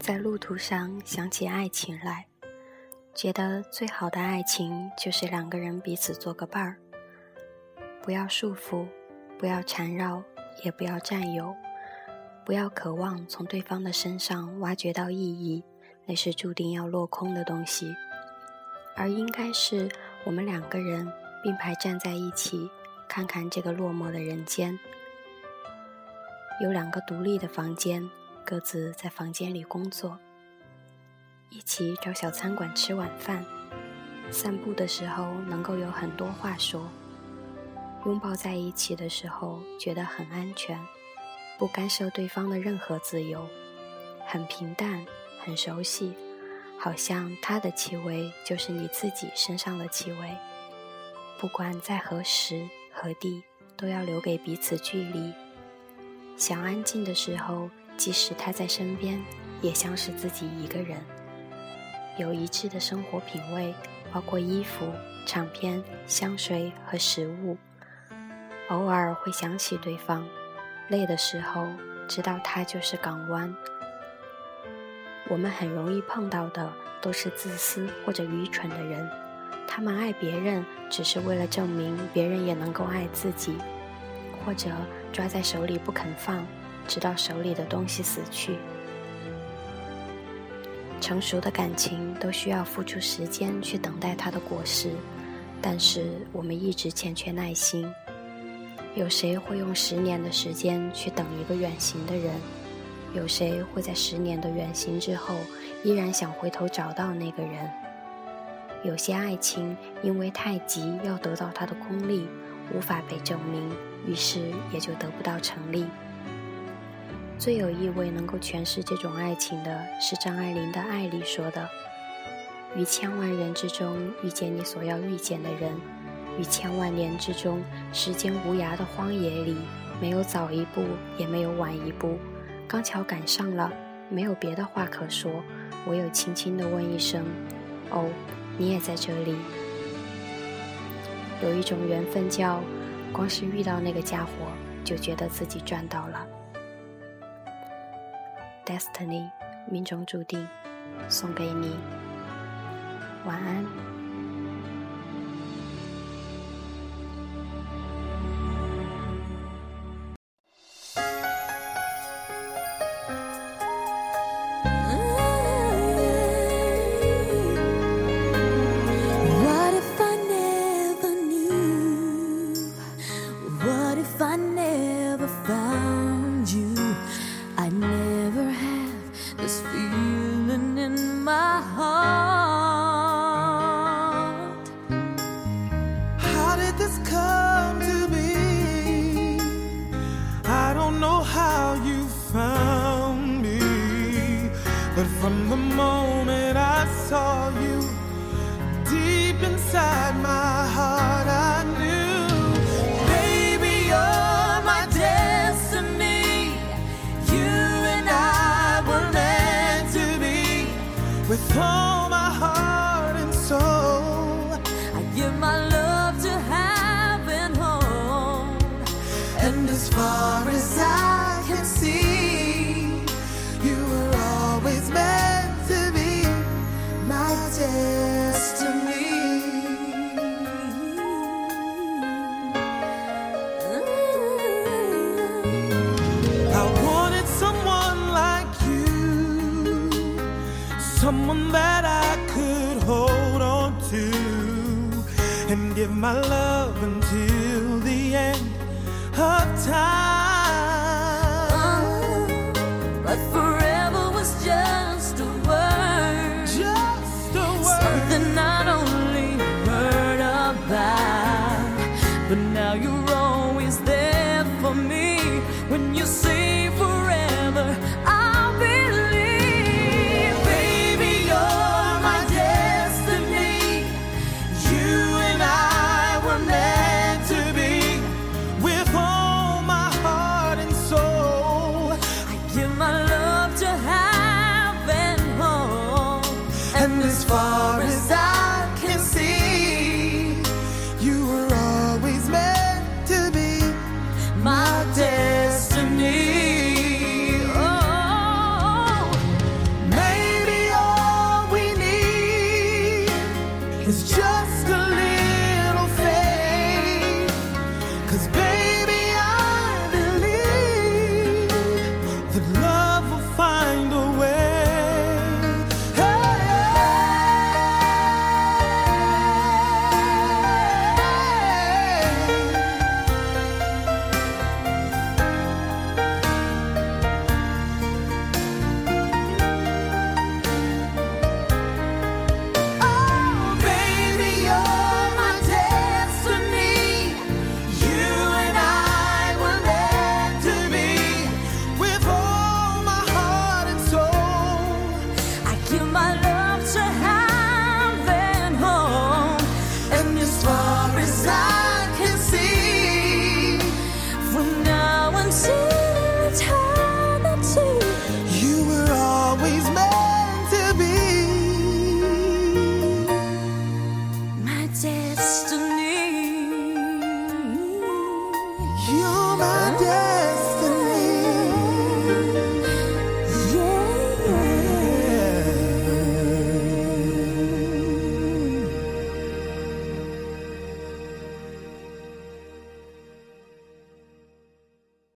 在路途上想起爱情来，觉得最好的爱情就是两个人彼此做个伴儿，不要束缚，不要缠绕，也不要占有，不要渴望从对方的身上挖掘到意义，那是注定要落空的东西，而应该是我们两个人并排站在一起，看看这个落寞的人间。有两个独立的房间。各自在房间里工作，一起找小餐馆吃晚饭，散步的时候能够有很多话说，拥抱在一起的时候觉得很安全，不干涉对方的任何自由，很平淡，很熟悉，好像他的气味就是你自己身上的气味，不管在何时何地，都要留给彼此距离，想安静的时候。即使他在身边，也像是自己一个人。有一致的生活品味，包括衣服、唱片、香水和食物。偶尔会想起对方，累的时候知道他就是港湾。我们很容易碰到的都是自私或者愚蠢的人，他们爱别人只是为了证明别人也能够爱自己，或者抓在手里不肯放。直到手里的东西死去。成熟的感情都需要付出时间去等待它的果实，但是我们一直欠缺耐心。有谁会用十年的时间去等一个远行的人？有谁会在十年的远行之后依然想回头找到那个人？有些爱情因为太急要得到它的功力，无法被证明，于是也就得不到成立。最有意味能够诠释这种爱情的是张爱玲的《爱》里说的：“于千万人之中遇见你所要遇见的人，于千万年之中时间无涯的荒野里，没有早一步，也没有晚一步，刚巧赶上了，没有别的话可说，唯有轻轻地问一声：哦，你也在这里。有一种缘分叫，光是遇到那个家伙，就觉得自己赚到了。” Destiny，命中注定，送给你，晚安。From the moment I saw you, deep inside my heart, I knew, baby, you're my destiny. You and I were meant to be. With all I wanted someone like you, someone that I could hold on to and give my love until the end of time. is fine.